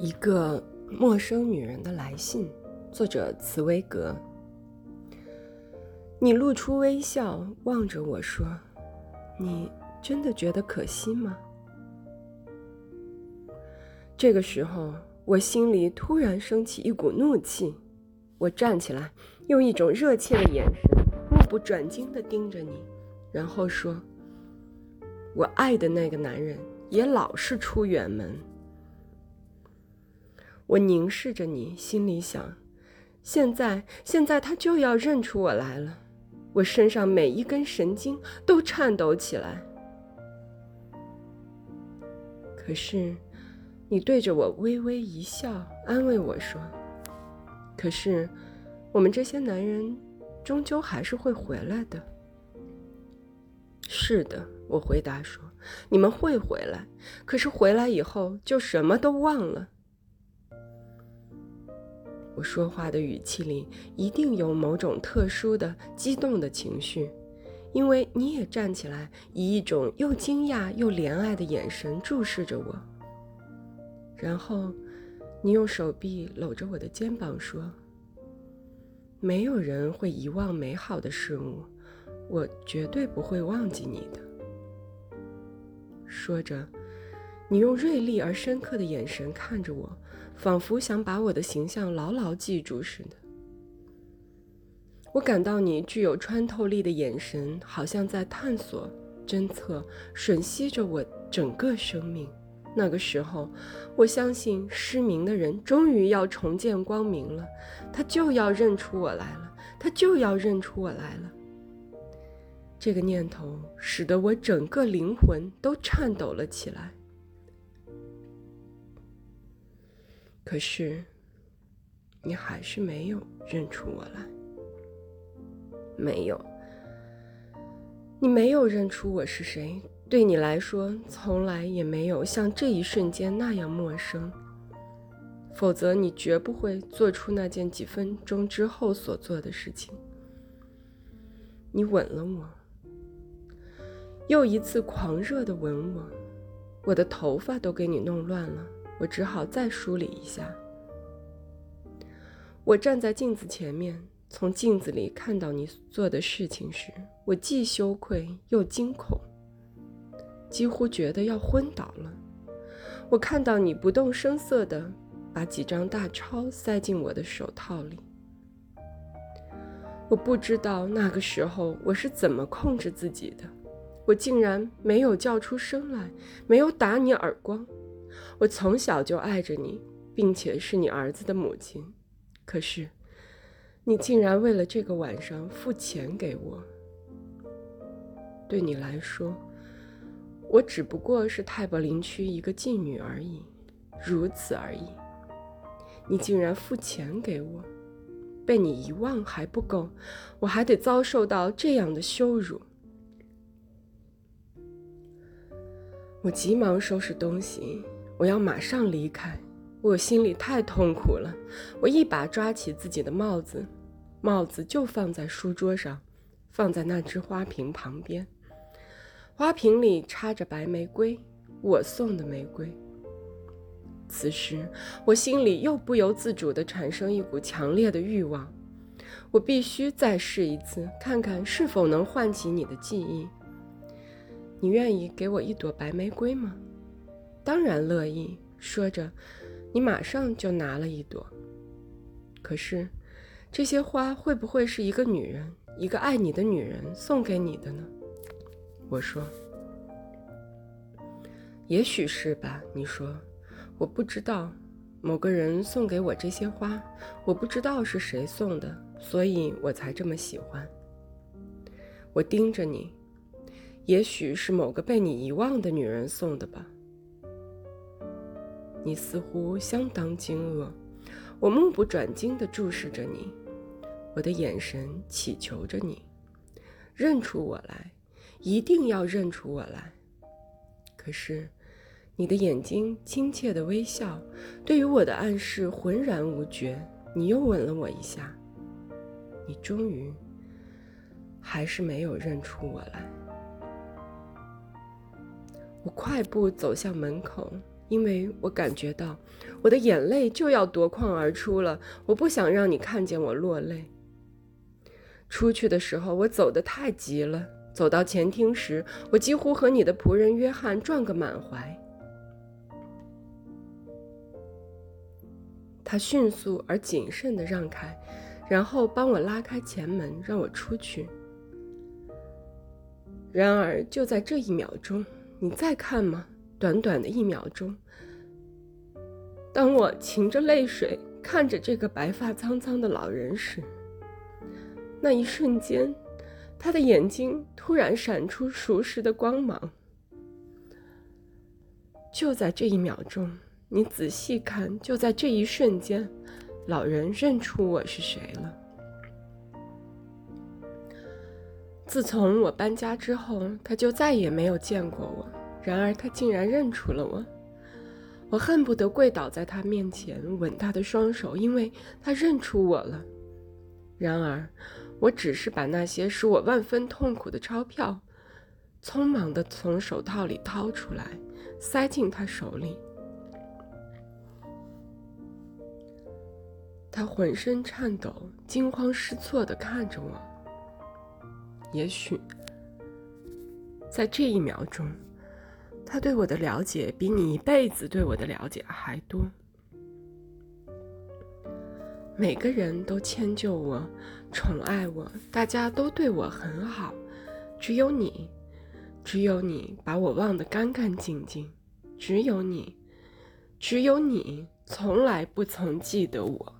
一个陌生女人的来信，作者茨威格。你露出微笑，望着我说：“你真的觉得可惜吗？”这个时候，我心里突然升起一股怒气。我站起来，用一种热切的眼神，目不转睛地盯着你，然后说：“我爱的那个男人也老是出远门。”我凝视着你，心里想：现在，现在他就要认出我来了。我身上每一根神经都颤抖起来。可是，你对着我微微一笑，安慰我说：“可是，我们这些男人，终究还是会回来的。”是的，我回答说：“你们会回来，可是回来以后就什么都忘了。”我说话的语气里一定有某种特殊的激动的情绪，因为你也站起来，以一种又惊讶又怜爱的眼神注视着我。然后，你用手臂搂着我的肩膀说：“没有人会遗忘美好的事物，我绝对不会忘记你的。”说着，你用锐利而深刻的眼神看着我。仿佛想把我的形象牢牢记住似的。我感到你具有穿透力的眼神，好像在探索、侦测、吮吸着我整个生命。那个时候，我相信失明的人终于要重见光明了，他就要认出我来了，他就要认出我来了。这个念头使得我整个灵魂都颤抖了起来。可是，你还是没有认出我来。没有，你没有认出我是谁。对你来说，从来也没有像这一瞬间那样陌生。否则，你绝不会做出那件几分钟之后所做的事情。你吻了我，又一次狂热的吻我，我的头发都给你弄乱了。我只好再梳理一下。我站在镜子前面，从镜子里看到你做的事情时，我既羞愧又惊恐，几乎觉得要昏倒了。我看到你不动声色地把几张大钞塞进我的手套里。我不知道那个时候我是怎么控制自己的，我竟然没有叫出声来，没有打你耳光。我从小就爱着你，并且是你儿子的母亲，可是，你竟然为了这个晚上付钱给我。对你来说，我只不过是泰伯林区一个妓女而已，如此而已。你竟然付钱给我，被你遗忘还不够，我还得遭受到这样的羞辱。我急忙收拾东西。我要马上离开，我心里太痛苦了。我一把抓起自己的帽子，帽子就放在书桌上，放在那只花瓶旁边。花瓶里插着白玫瑰，我送的玫瑰。此时，我心里又不由自主地产生一股强烈的欲望，我必须再试一次，看看是否能唤起你的记忆。你愿意给我一朵白玫瑰吗？当然乐意。说着，你马上就拿了一朵。可是，这些花会不会是一个女人，一个爱你的女人送给你的呢？我说：“也许是吧。”你说：“我不知道，某个人送给我这些花，我不知道是谁送的，所以我才这么喜欢。”我盯着你，也许是某个被你遗忘的女人送的吧。你似乎相当惊愕，我目不转睛地注视着你，我的眼神祈求着你认出我来，一定要认出我来。可是，你的眼睛亲切的微笑，对于我的暗示浑然无觉。你又吻了我一下，你终于还是没有认出我来。我快步走向门口。因为我感觉到我的眼泪就要夺眶而出了。我不想让你看见我落泪。出去的时候，我走得太急了。走到前厅时，我几乎和你的仆人约翰撞个满怀。他迅速而谨慎地让开，然后帮我拉开前门，让我出去。然而，就在这一秒钟，你再看吗？短短的一秒钟，当我噙着泪水看着这个白发苍苍的老人时，那一瞬间，他的眼睛突然闪出熟识的光芒。就在这一秒钟，你仔细看，就在这一瞬间，老人认出我是谁了。自从我搬家之后，他就再也没有见过我。然而，他竟然认出了我。我恨不得跪倒在他面前，吻他的双手，因为他认出我了。然而，我只是把那些使我万分痛苦的钞票，匆忙地从手套里掏出来，塞进他手里。他浑身颤抖，惊慌失措地看着我。也许，在这一秒钟，他对我的了解比你一辈子对我的了解还多。每个人都迁就我，宠爱我，大家都对我很好，只有你，只有你把我忘得干干净净，只有你，只有你从来不曾记得我。